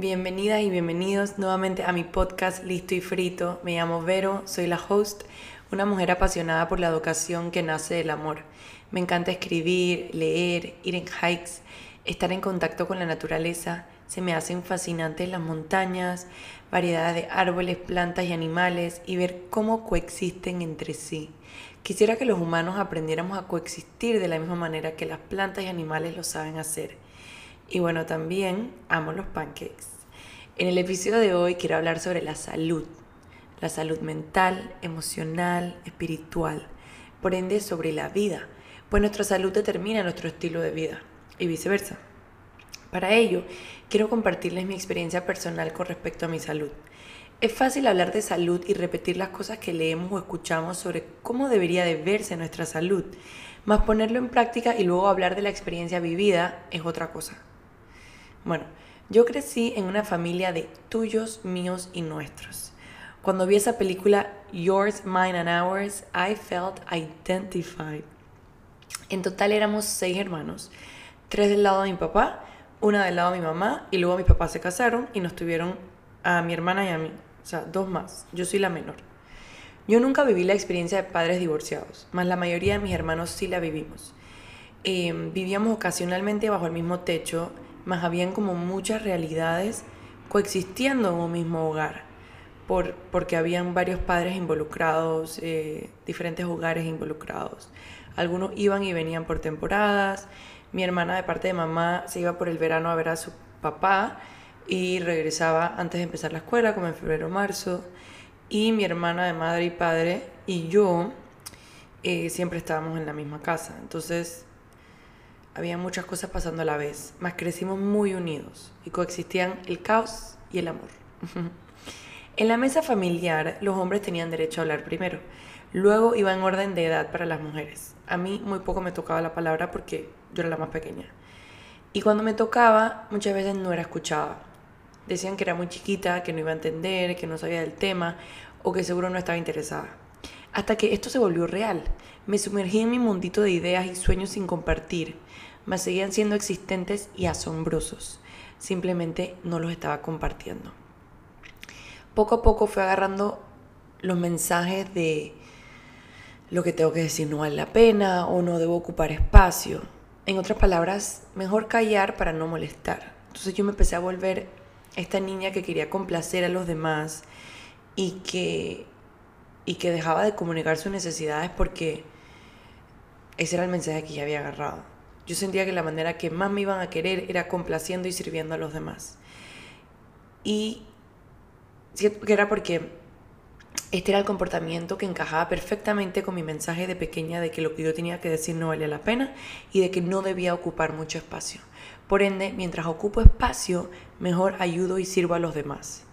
Bienvenidas y bienvenidos nuevamente a mi podcast Listo y Frito. Me llamo Vero, soy la host, una mujer apasionada por la educación que nace del amor. Me encanta escribir, leer, ir en hikes, estar en contacto con la naturaleza. Se me hacen fascinantes las montañas, variedades de árboles, plantas y animales y ver cómo coexisten entre sí. Quisiera que los humanos aprendiéramos a coexistir de la misma manera que las plantas y animales lo saben hacer. Y bueno, también amo los pancakes. En el episodio de hoy quiero hablar sobre la salud. La salud mental, emocional, espiritual. Por ende, sobre la vida. Pues nuestra salud determina nuestro estilo de vida y viceversa. Para ello, quiero compartirles mi experiencia personal con respecto a mi salud. Es fácil hablar de salud y repetir las cosas que leemos o escuchamos sobre cómo debería de verse nuestra salud, más ponerlo en práctica y luego hablar de la experiencia vivida es otra cosa. Bueno, yo crecí en una familia de tuyos, míos y nuestros. Cuando vi esa película Yours, Mine and Ours, I felt identified. En total éramos seis hermanos, tres del lado de mi papá, una del lado de mi mamá y luego mis papás se casaron y nos tuvieron a mi hermana y a mí, o sea, dos más. Yo soy la menor. Yo nunca viví la experiencia de padres divorciados, más la mayoría de mis hermanos sí la vivimos. Em, vivíamos ocasionalmente bajo el mismo techo más habían como muchas realidades coexistiendo en un mismo hogar, por, porque habían varios padres involucrados, eh, diferentes hogares involucrados. Algunos iban y venían por temporadas, mi hermana de parte de mamá se iba por el verano a ver a su papá y regresaba antes de empezar la escuela, como en febrero o marzo, y mi hermana de madre y padre y yo eh, siempre estábamos en la misma casa. Entonces había muchas cosas pasando a la vez, mas crecimos muy unidos y coexistían el caos y el amor. en la mesa familiar, los hombres tenían derecho a hablar primero. Luego iba en orden de edad para las mujeres. A mí muy poco me tocaba la palabra porque yo era la más pequeña. Y cuando me tocaba, muchas veces no era escuchada. Decían que era muy chiquita, que no iba a entender, que no sabía del tema o que seguro no estaba interesada. Hasta que esto se volvió real. Me sumergí en mi mundito de ideas y sueños sin compartir mas seguían siendo existentes y asombrosos. Simplemente no los estaba compartiendo. Poco a poco fue agarrando los mensajes de lo que tengo que decir no vale la pena o no debo ocupar espacio. En otras palabras, mejor callar para no molestar. Entonces yo me empecé a volver esta niña que quería complacer a los demás y que, y que dejaba de comunicar sus necesidades porque ese era el mensaje que ya había agarrado. Yo sentía que la manera que más me iban a querer era complaciendo y sirviendo a los demás. Y que era porque este era el comportamiento que encajaba perfectamente con mi mensaje de pequeña de que lo que yo tenía que decir no valía la pena y de que no debía ocupar mucho espacio. Por ende, mientras ocupo espacio, mejor ayudo y sirvo a los demás.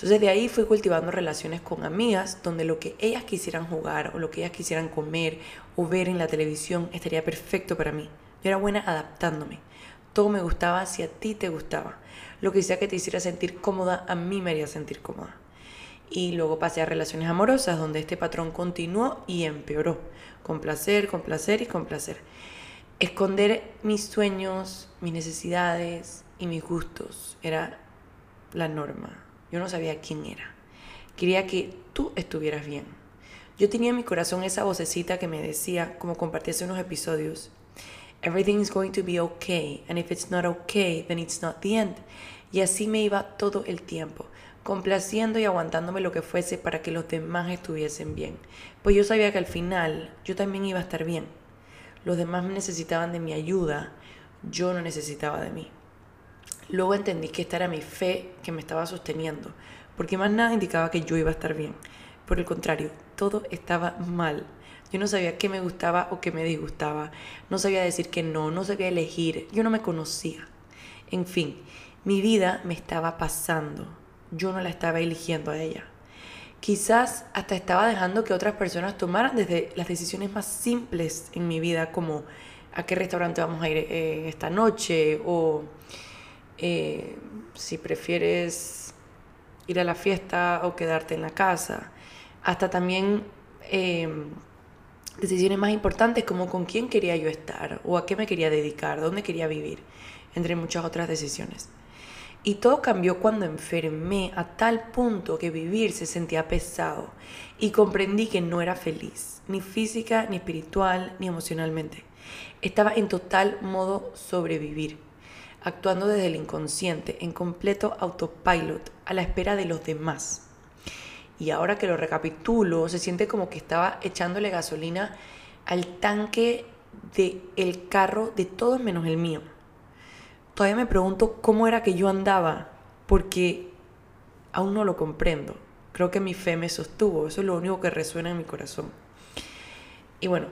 Entonces de ahí fui cultivando relaciones con amigas donde lo que ellas quisieran jugar o lo que ellas quisieran comer o ver en la televisión estaría perfecto para mí. Yo era buena adaptándome. Todo me gustaba si a ti te gustaba. Lo que sea que te hiciera sentir cómoda, a mí me haría sentir cómoda. Y luego pasé a relaciones amorosas, donde este patrón continuó y empeoró. Con placer, con placer y con placer. Esconder mis sueños, mis necesidades y mis gustos era la norma. Yo no sabía quién era. Quería que tú estuvieras bien. Yo tenía en mi corazón esa vocecita que me decía, como compartí hace unos episodios, Everything is going to be okay, and if it's not okay, then it's not the end. Y así me iba todo el tiempo, complaciendo y aguantándome lo que fuese para que los demás estuviesen bien. Pues yo sabía que al final yo también iba a estar bien. Los demás necesitaban de mi ayuda, yo no necesitaba de mí. Luego entendí que esta era mi fe que me estaba sosteniendo, porque más nada indicaba que yo iba a estar bien. Por el contrario, todo estaba mal. Yo no sabía qué me gustaba o qué me disgustaba. No sabía decir que no, no sabía elegir. Yo no me conocía. En fin, mi vida me estaba pasando. Yo no la estaba eligiendo a ella. Quizás hasta estaba dejando que otras personas tomaran desde las decisiones más simples en mi vida, como a qué restaurante vamos a ir eh, esta noche, o eh, si prefieres ir a la fiesta o quedarte en la casa. Hasta también eh, decisiones más importantes como con quién quería yo estar o a qué me quería dedicar, dónde quería vivir, entre muchas otras decisiones. Y todo cambió cuando enfermé a tal punto que vivir se sentía pesado y comprendí que no era feliz, ni física, ni espiritual, ni emocionalmente. Estaba en total modo sobrevivir, actuando desde el inconsciente, en completo autopilot, a la espera de los demás. Y ahora que lo recapitulo, se siente como que estaba echándole gasolina al tanque del el carro de todos menos el mío todavía me pregunto cómo era que yo andaba, porque aún no lo comprendo. Creo que mi fe me sostuvo, eso es lo único que resuena en mi corazón. Y bueno,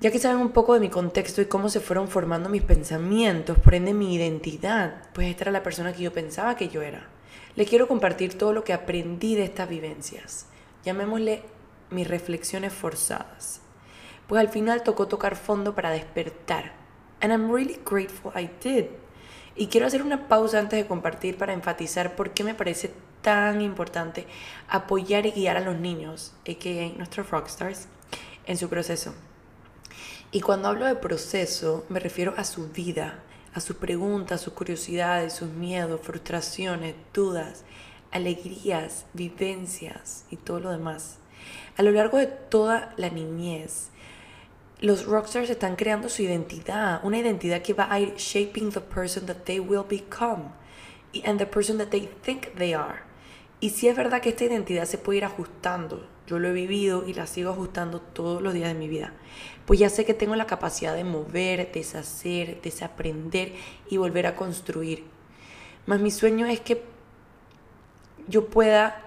ya que saben un poco de mi contexto y cómo se fueron formando mis pensamientos, por ende mi identidad, pues esta era la persona que yo pensaba que yo era. Le quiero compartir todo lo que aprendí de estas vivencias. Llamémosle mis reflexiones forzadas. Pues al final tocó tocar fondo para despertar. And I'm really grateful I did. Y quiero hacer una pausa antes de compartir para enfatizar por qué me parece tan importante apoyar y guiar a los niños, a.k.a. nuestros rockstars, en su proceso. Y cuando hablo de proceso, me refiero a su vida, a sus preguntas, sus curiosidades, sus miedos, frustraciones, dudas, alegrías, vivencias y todo lo demás. A lo largo de toda la niñez, los rockstars están creando su identidad, una identidad que va a ir shaping the person that they will become and the person that they think they are. Y si es verdad que esta identidad se puede ir ajustando, yo lo he vivido y la sigo ajustando todos los días de mi vida, pues ya sé que tengo la capacidad de mover, deshacer, desaprender y volver a construir. Más mi sueño es que yo pueda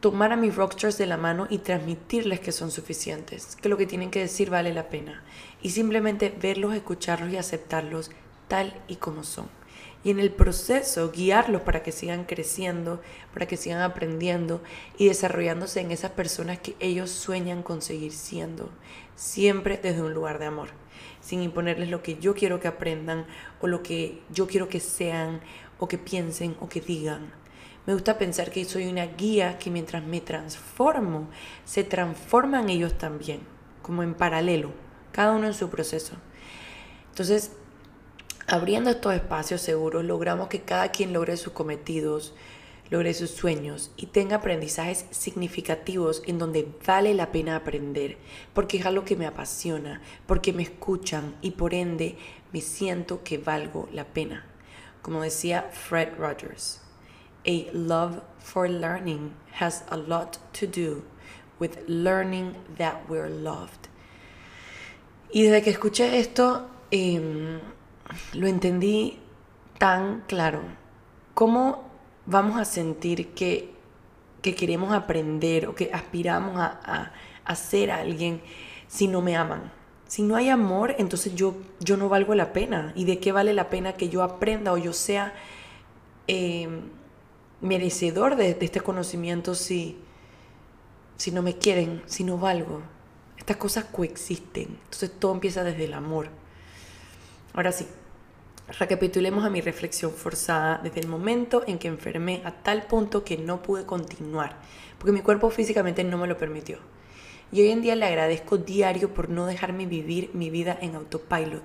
tomar a mis rockstars de la mano y transmitirles que son suficientes, que lo que tienen que decir vale la pena, y simplemente verlos, escucharlos y aceptarlos tal y como son. Y en el proceso guiarlos para que sigan creciendo, para que sigan aprendiendo y desarrollándose en esas personas que ellos sueñan conseguir siendo, siempre desde un lugar de amor, sin imponerles lo que yo quiero que aprendan o lo que yo quiero que sean o que piensen o que digan me gusta pensar que soy una guía que mientras me transformo, se transforman ellos también, como en paralelo, cada uno en su proceso. Entonces, abriendo estos espacios seguros, logramos que cada quien logre sus cometidos, logre sus sueños y tenga aprendizajes significativos en donde vale la pena aprender, porque es algo que me apasiona, porque me escuchan y por ende me siento que valgo la pena. Como decía Fred Rogers, a love for learning has a lot to do with learning that we're loved. Y desde que escuché esto, em, lo entendí tan claro. ¿Cómo vamos a sentir que, que queremos aprender o que aspiramos a, a, ser alguien si no me aman? Si no hay amor, entonces yo, yo no valgo la pena. ¿Y de qué vale la pena que yo aprenda o yo sea... Eh, merecedor de, este conocimiento si, si no me quieren, si no valgo. Estas cosas coexisten. Entonces todo empieza desde el amor. Ahora sí, recapitulemos a mi reflexión forzada desde el momento en que enfermé a tal punto que no pude continuar, porque mi cuerpo físicamente no me lo permitió. Y hoy en día le agradezco diario por no dejarme vivir mi vida en autopilot,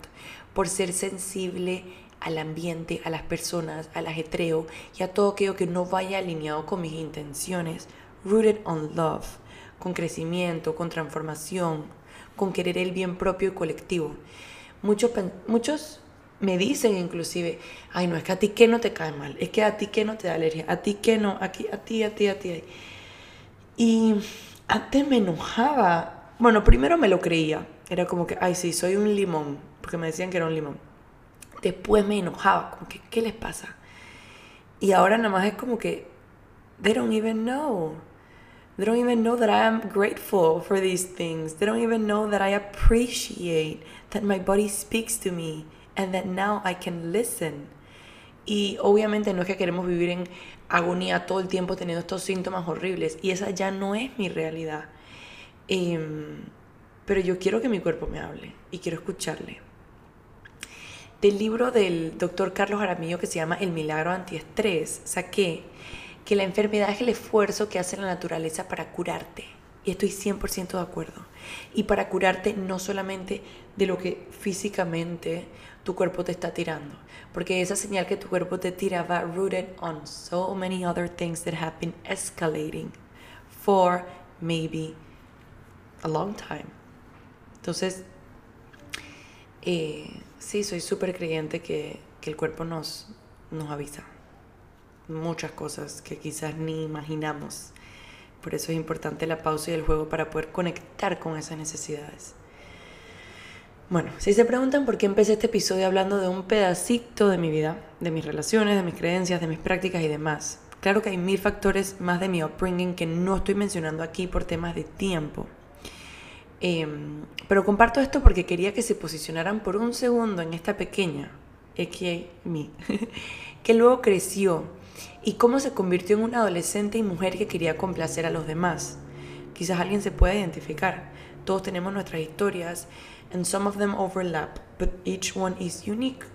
por ser sensible al ambiente, a las personas, al ajetreo y a todo aquello que no vaya alineado con mis intenciones, rooted on love, con crecimiento, con transformación, con querer el bien propio y colectivo. Muchos, muchos me dicen inclusive, ay no, es que a ti que no te cae mal, es que a ti que no te da alergia, a ti que no, aquí, a ti, a ti, a ti. Y antes me enojaba, bueno, primero me lo creía, era como que, ay sí, soy un limón, porque me decían que era un limón después me enojaba, como que, ¿qué les pasa? Y ahora nada más es como que, they don't even know. They don't even know that I am grateful for these things. They don't even know that I appreciate that my body speaks to me and that now I can listen. Y obviamente no es que queremos vivir en agonía todo el tiempo teniendo estos síntomas horribles y esa ya no es mi realidad. Em, pero yo quiero que mi cuerpo me hable y quiero escucharle del libro del doctor Carlos Aramillo que se llama El milagro antiestrés, saqué que la enfermedad es el esfuerzo que hace la naturaleza para curarte. Y estoy 100% de acuerdo. y para curarte no solamente de lo que físicamente tu cuerpo te está tirando, porque esa señal que tu cuerpo te tira va rooted on so many other things that have been escalating for maybe a long time. Entonces, eh, sí, soy súper creyente que, que, el cuerpo nos, nos avisa muchas cosas que quizás ni imaginamos. Por eso es importante la pausa y el juego para poder conectar con esas necesidades. Bueno, si se preguntan por qué empecé este episodio hablando de un pedacito de mi vida, de mis relaciones, de mis creencias, de mis prácticas y demás, claro que hay mil factores más de mi upbringing que no estoy mencionando aquí por temas de tiempo. Em, pero comparto esto porque quería que se posicionaran por un segundo en esta pequeña, que luego creció y cómo se convirtió en una adolescente y mujer que quería complacer a los demás. Quizás alguien se pueda identificar. Todos tenemos nuestras historias, and some of them overlap, but each one is unique.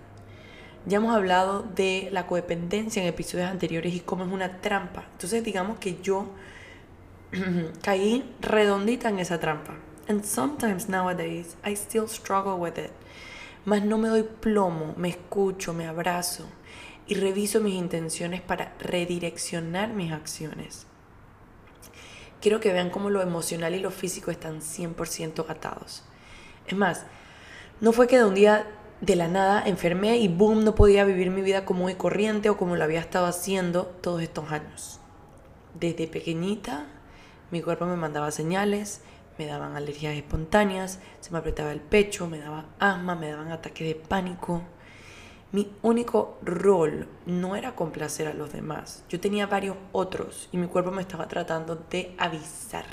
Ya hemos hablado de la codependencia en episodios anteriores y cómo es una trampa. Entonces digamos que yo caí redondita en esa trampa. And sometimes nowadays I still struggle with it. Mas no me doy plomo, me escucho, me abrazo y reviso mis intenciones para redireccionar mis acciones. Quiero que vean cómo lo emocional y lo físico están 100% atados. Es más, no fue que de un día de la nada enfermé y boom, no podía vivir mi vida como y corriente o como lo había estado haciendo todos estos años. Desde pequeñita, mi cuerpo me mandaba señales, me daban alergias espontáneas, se me apretaba el pecho, me daba asma, me daban ataques de pánico. Mi único rol no era complacer a los demás. Yo tenía varios otros y mi cuerpo me estaba tratando de avisar.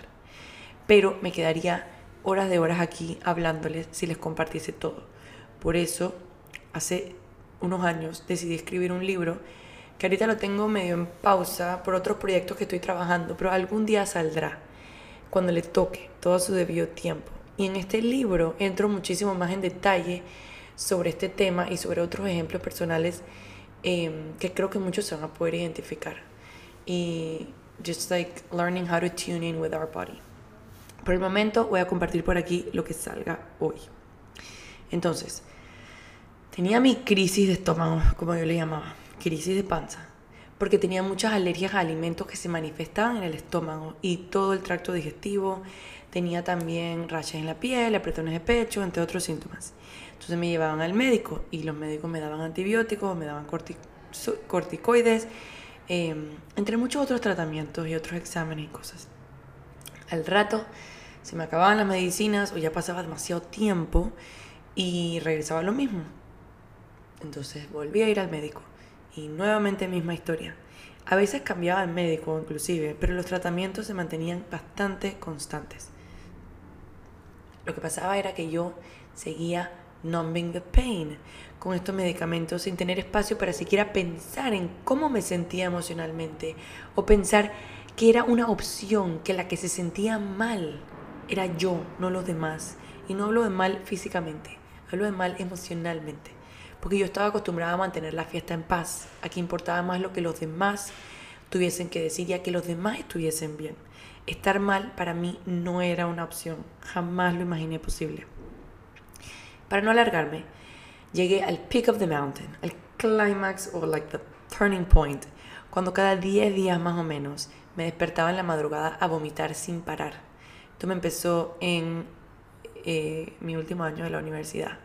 Pero me quedaría horas de horas aquí hablándoles si les compartiese todo. Por eso, hace unos años decidí escribir un libro que ahorita lo tengo medio en pausa por otros proyectos que estoy trabajando, pero algún día saldrá cuando le toque todo su debido tiempo. Y en este libro entro muchísimo más en detalle sobre este tema y sobre otros ejemplos personales em, que creo que muchos se van a poder identificar. Y just like learning how to tune in with our body. Por el momento voy a compartir por aquí lo que salga hoy. Entonces, tenía mi crisis de estómago, como yo le llamaba, crisis de panza porque tenía muchas alergias a alimentos que se manifestaban en el estómago y todo el tracto digestivo. Tenía también rachas en la piel, apretones de pecho, entre otros síntomas. Entonces me llevaban al médico y los médicos me daban antibióticos, me daban corticoides, em, entre muchos otros tratamientos y otros exámenes y cosas. Al rato se me acababan las medicinas o ya pasaba demasiado tiempo y regresaba lo mismo. Entonces volví a ir al médico y nuevamente misma historia. A veces cambiaba el médico inclusive, pero los tratamientos se mantenían bastante constantes. Lo que pasaba era que yo seguía numbing the pain con estos medicamentos sin tener espacio para siquiera pensar en cómo me sentía emocionalmente o pensar que era una opción, que la que se sentía mal era yo, no los demás. Y no hablo de mal físicamente, hablo de mal emocionalmente porque yo estaba acostumbrada a mantener la fiesta en paz. Aquí importaba más lo que los demás tuviesen que decir y a que los demás estuviesen bien. Estar mal para mí no era una opción, jamás lo imaginé posible. Para no alargarme, llegué al peak of the mountain, al climax o like the turning point, cuando cada 10 días más o menos me despertaba en la madrugada a vomitar sin parar. Esto me empezó en eh, mi último año de la universidad.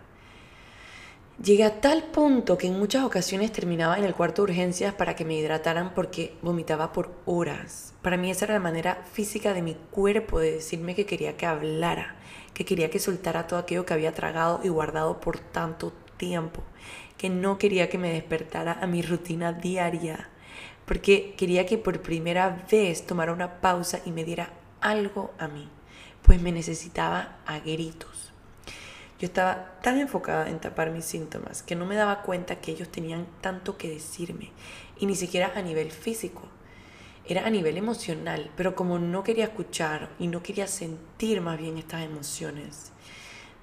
Llegué a tal punto que en muchas ocasiones terminaba en el cuarto de urgencias para que me hidrataran porque vomitaba por horas. Para mí esa era la manera física de mi cuerpo de decirme que quería que hablara, que quería que soltara todo aquello que había tragado y guardado por tanto tiempo, que no quería que me despertara a mi rutina diaria, porque quería que por primera vez tomara una pausa y me diera algo a mí, pues me necesitaba a gritos. Yo estaba tan enfocada en tapar mis síntomas que no me daba cuenta que ellos tenían tanto que decirme. Y ni siquiera a nivel físico. Era a nivel emocional. Pero como no quería escuchar y no quería sentir más bien estas emociones,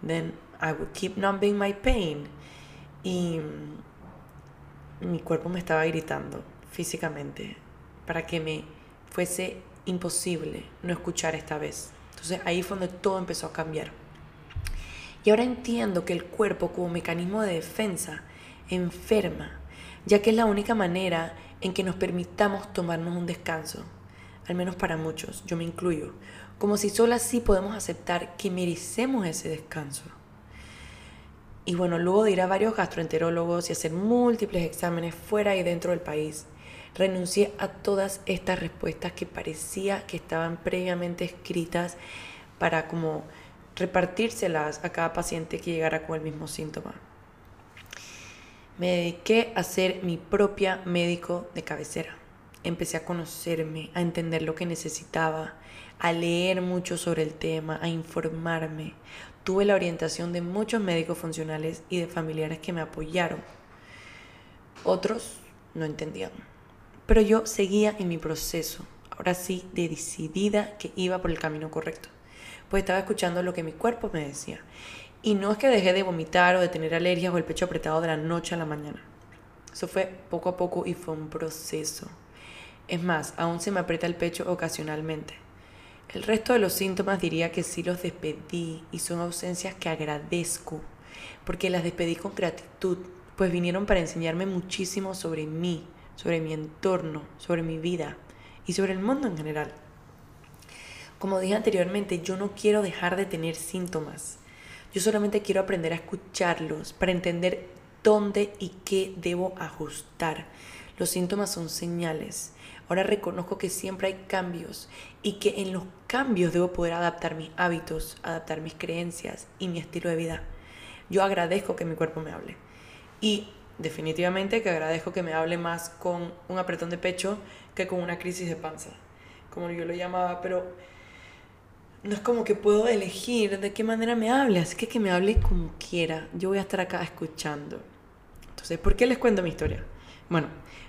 then I would keep numbing my pain. Y mi cuerpo me estaba gritando físicamente para que me fuese imposible no escuchar esta vez Entonces ahí fue donde todo empezó a cambiar. Y ahora entiendo que el cuerpo como mecanismo de defensa enferma, ya que es la única manera en que nos permitamos tomarnos un descanso, al menos para muchos, yo me incluyo, como si solo así podemos aceptar que merecemos ese descanso. Y bueno, luego de ir a varios gastroenterólogos y hacer múltiples exámenes fuera y dentro del país, renuncié a todas estas respuestas que parecía que estaban previamente escritas para como repartírselas a cada paciente que llegara con el mismo síntoma. Me dediqué a ser mi propia médico de cabecera. Empecé a conocerme, a entender lo que necesitaba, a leer mucho sobre el tema, a informarme. Tuve la orientación de muchos médicos funcionales y de familiares que me apoyaron. Otros no entendían. Pero yo seguía en mi proceso, ahora sí, de decidida que iba por el camino correcto pues estaba escuchando lo que mi cuerpo me decía. Y no es que dejé de vomitar o de tener alergias o el pecho apretado de la noche a la mañana. Eso fue poco a poco y fue un proceso. Es más, aún se me aprieta el pecho ocasionalmente. El resto de los síntomas diría que sí los despedí y son ausencias que agradezco, porque las despedí con gratitud, pues vinieron para enseñarme muchísimo sobre mí, sobre mi entorno, sobre mi vida y sobre el mundo en general. Como dije anteriormente, yo no quiero dejar de tener síntomas. Yo solamente quiero aprender a escucharlos para entender dónde y qué debo ajustar. Los síntomas son señales. Ahora reconozco que siempre hay cambios y que en los cambios debo poder adaptar mis hábitos, adaptar mis creencias y mi estilo de vida. Yo agradezco que mi cuerpo me hable. Y definitivamente que agradezco que me hable más con un apretón de pecho que con una crisis de panza, como yo lo llamaba, pero no es como que puedo elegir de qué manera me hable, así que me hable como quiera. Yo voy a estar acá escuchando. Entonces, ¿por qué les cuento mi historia? Bueno,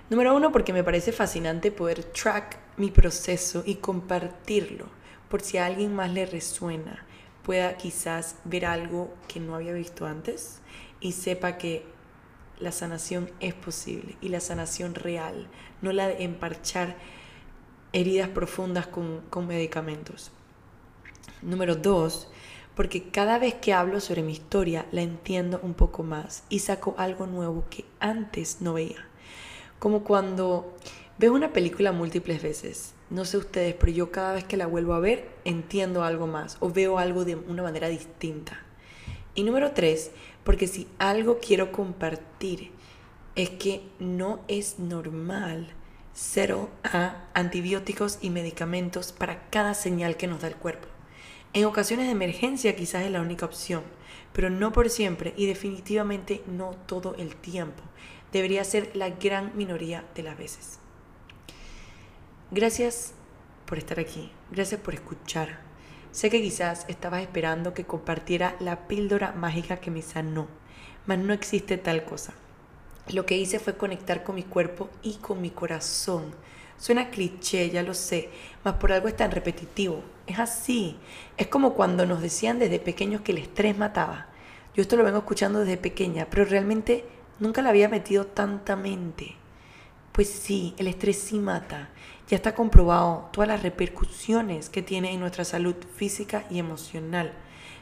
número uno, porque me parece fascinante poder track mi proceso y compartirlo, por si a alguien más le resuena, pueda quizás ver algo que no había visto antes y sepa que la sanación es posible y la sanación real, no la de emparchar heridas profundas con, con medicamentos. Número dos, porque cada vez que hablo sobre mi historia la entiendo un poco más y saco algo nuevo que antes no veía. Como cuando veo una película múltiples veces. No sé ustedes, pero yo cada vez que la vuelvo a ver entiendo algo más o veo algo de una manera distinta. Y número tres, porque si algo quiero compartir es que no es normal cero a antibióticos y medicamentos para cada señal que nos da el cuerpo. En ocasiones de emergencia quizás es la única opción, pero no por siempre y definitivamente no todo el tiempo. Debería ser la gran minoría de las veces. Gracias por estar aquí, gracias por escuchar. Sé que quizás estabas esperando que compartiera la píldora mágica que me sanó, mas no existe tal cosa. Lo que hice fue conectar con mi cuerpo y con mi corazón Suena cliché, ya lo sé, mas por algo es tan repetitivo. Es así. Es como cuando nos decían desde pequeños que el estrés mataba. Yo esto lo vengo escuchando desde pequeña, pero realmente nunca le había metido tanta mente. Pues sí, el estrés sí mata. Ya está comprobado todas las repercusiones que tiene en nuestra salud física y emocional.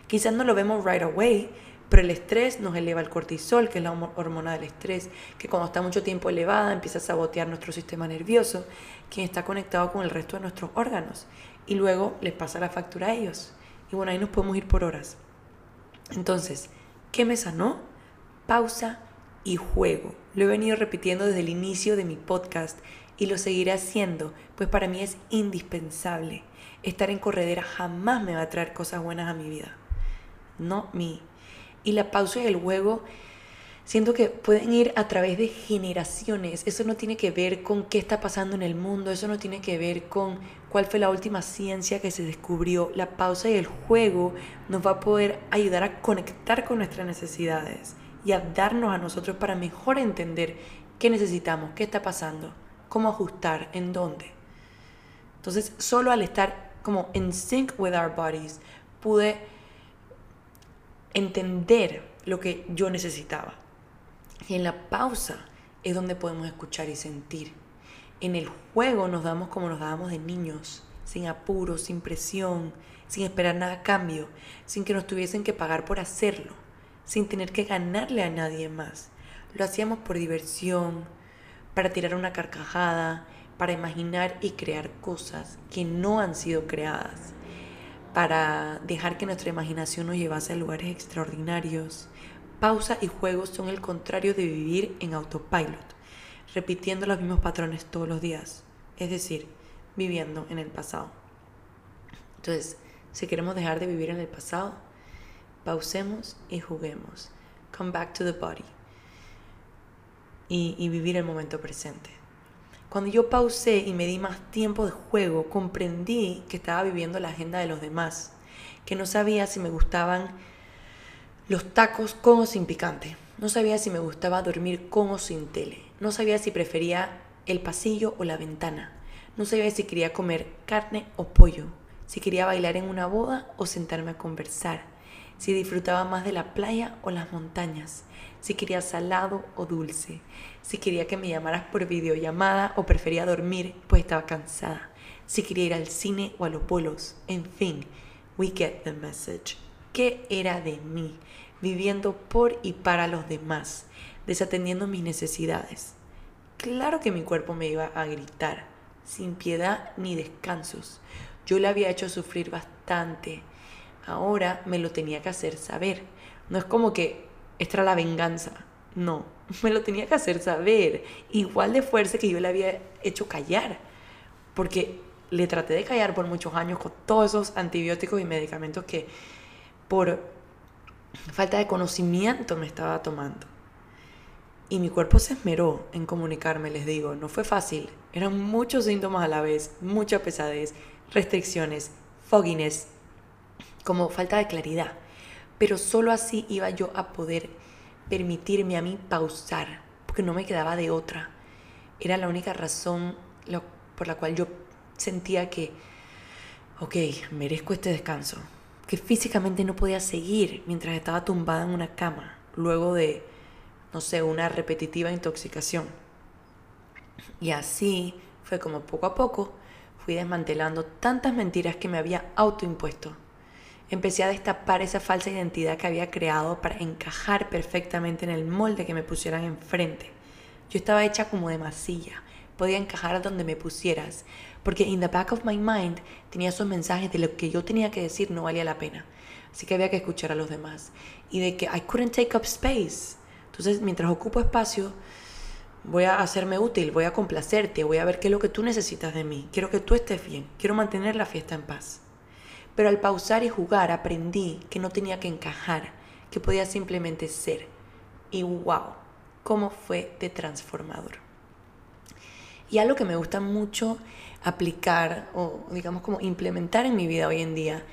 Quizás no lo vemos right away, pero el estrés nos eleva el cortisol, que es la hormona del estrés, que cuando está mucho tiempo elevada empieza a sabotear nuestro sistema nervioso, quien está conectado con el resto de nuestros órganos. Y luego les pasa la factura a ellos. Y bueno, ahí nos podemos ir por horas. Entonces, ¿qué me sanó? Pausa y juego. Lo he venido repitiendo desde el inicio de mi podcast y lo seguiré haciendo, pues para mí es indispensable. Estar en corredera jamás me va a traer cosas buenas a mi vida. No mi y la pausa y el juego siento que pueden ir a través de generaciones. Eso no tiene que ver con qué está pasando en el mundo, eso no tiene que ver con cuál fue la última ciencia que se descubrió. La pausa y el juego nos va a poder ayudar a conectar con nuestras necesidades y a darnos a nosotros para mejor entender qué necesitamos, qué está pasando, cómo ajustar, en dónde. Entonces, solo al estar como en sync with our bodies, pude entender lo que yo necesitaba. Y en la pausa es donde podemos escuchar y sentir. En el juego nos damos como nos dábamos de niños, sin apuro, sin presión, sin esperar nada a cambio, sin que nos tuviesen que pagar por hacerlo, sin tener que ganarle a nadie más. Lo hacíamos por diversión, para tirar una carcajada, para imaginar y crear cosas que no han sido creadas, para dejar que nuestra imaginación nos llevase a lugares extraordinarios. Pausa y juegos son el contrario de vivir en autopilot, repitiendo los mismos patrones todos los días, es decir, viviendo en el pasado. Entonces, si queremos dejar de vivir en el pasado, pausemos y juguemos. Come back to the body. Y, y vivir el momento presente. Cuando yo pausé y me di más tiempo de juego, comprendí que estaba viviendo la agenda de los demás, que no sabía si me gustaban los tacos con o sin picante, no sabía si me gustaba dormir con o sin tele, no sabía si prefería el pasillo o la ventana, no sabía si quería comer carne o pollo, si quería bailar en una boda o sentarme a conversar, si disfrutaba más de la playa o las montañas, si quería salado o dulce, si quería que me llamaras por videollamada o prefería dormir pues estaba cansada, si quería ir al cine o a los bolos, en fin, we get the message. ¿Qué era de mí? Viviendo por y para los demás, desatendiendo mis necesidades. Claro que mi cuerpo me iba a gritar, sin piedad ni descansos. Yo le había hecho sufrir bastante. Ahora me lo tenía que hacer saber. No es como que esta era la venganza. No, me lo tenía que hacer saber. Igual de fuerza que yo le había hecho callar. Porque le traté de callar por muchos años con todos esos antibióticos y medicamentos que por falta de conocimiento me estaba tomando. Y mi cuerpo se esmeró en comunicarme, les digo, no fue fácil. Eran muchos síntomas a la vez, mucha pesadez, restricciones, fogginess, como falta de claridad pero solo así iba yo a poder permitirme a mí pausar, porque no me quedaba de otra. Era la única razón por la cual yo sentía que, ok, merezco este descanso, que físicamente no podía seguir mientras estaba tumbada en una cama, luego de, no sé, una repetitiva intoxicación. Y así fue como poco a poco fui desmantelando tantas mentiras que me había autoimpuesto Empecé a destapar esa falsa identidad que había creado para encajar perfectamente en el molde que me pusieran enfrente. Yo estaba hecha como de masilla, podía encajar donde me pusieras, porque in the back of my mind tenía esos mensajes de lo que yo tenía que decir no valía la pena. Así que había que escuchar a los demás. Y de que I couldn't take up space. Entonces, mientras ocupo espacio, voy a hacerme útil, voy a complacerte, voy a ver qué es lo que tú necesitas de mí. Quiero que tú estés bien, quiero mantener la fiesta en paz. Pero al pausar y jugar aprendí que no tenía que encajar, que podía simplemente ser. Y wow, cómo fue de transformador. Y algo que me gusta mucho aplicar o digamos como implementar en mi vida hoy en día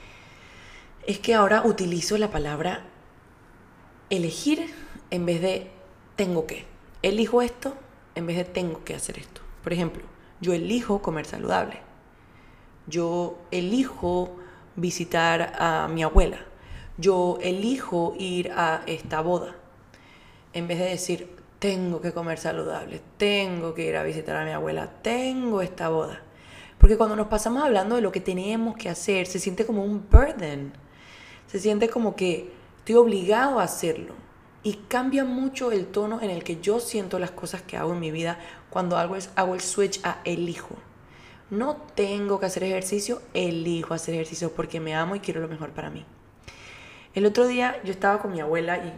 es que ahora utilizo la palabra elegir en vez de tengo que. Elijo esto en vez de tengo que hacer esto. Por ejemplo, yo elijo comer saludable. Yo elijo visitar a mi abuela. Yo elijo ir a esta boda. En vez de decir, tengo que comer saludable, tengo que ir a visitar a mi abuela, tengo esta boda. Porque cuando nos pasamos hablando de lo que tenemos que hacer, se siente como un burden. Se siente como que estoy obligado a hacerlo. Y cambia mucho el tono en el que yo siento las cosas que hago en mi vida cuando hago, hago el switch a elijo. No tengo que hacer ejercicio, elijo hacer ejercicio porque me amo y quiero lo mejor para mí. El otro día yo estaba con mi abuela y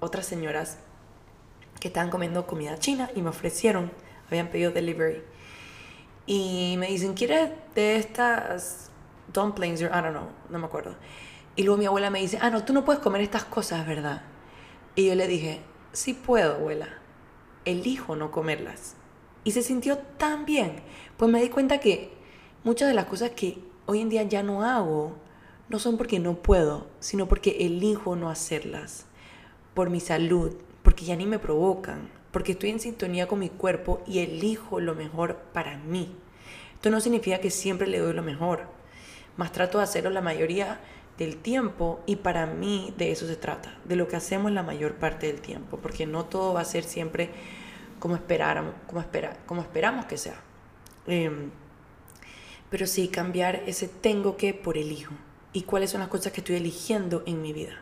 otras señoras que estaban comiendo comida china y me ofrecieron, habían pedido delivery. Y me dicen, ¿quieres de estas dumplings? I don't know, no me acuerdo. Y luego mi abuela me dice, ah, no, tú no puedes comer estas cosas, ¿verdad? Y yo le dije, sí puedo, abuela. Elijo no comerlas. Y se sintió tan bien, pues me di cuenta que muchas de las cosas que hoy en día ya no hago no son porque no puedo, sino porque elijo no hacerlas. Por mi salud, porque ya ni me provocan, porque estoy en sintonía con mi cuerpo y elijo lo mejor para mí. Esto no significa que siempre le doy lo mejor, más trato de hacerlo la mayoría del tiempo y para mí de eso se trata, de lo que hacemos la mayor parte del tiempo, porque no todo va a ser siempre como, esperáramos, como, espera, esperamos que sea. Em, pero sí cambiar ese tengo que por el hijo y cuáles son las cosas que estoy eligiendo en mi vida.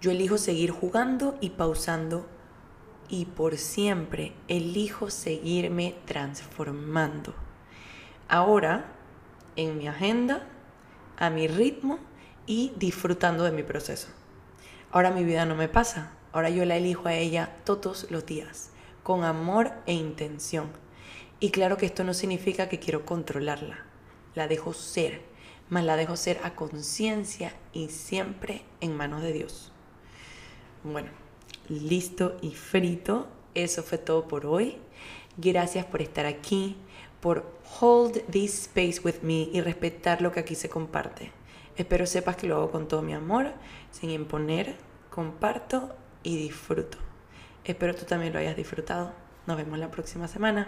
Yo elijo seguir jugando y pausando y por siempre elijo seguirme transformando. Ahora, en mi agenda, a mi ritmo y disfrutando de mi proceso. Ahora mi vida no me pasa, ahora yo la elijo a ella todos los días, con amor e intención. Y claro que esto no significa que quiero controlarla, la dejo ser, más la dejo ser a conciencia y siempre en manos de Dios. Bueno, listo y frito. Eso fue todo por hoy. Gracias por estar aquí, por hold this space with me y respetar lo que aquí se comparte. Espero sepas que lo hago con todo mi amor, sin imponer, comparto y disfruto. Espero tú también lo hayas disfrutado. Nos vemos la próxima semana.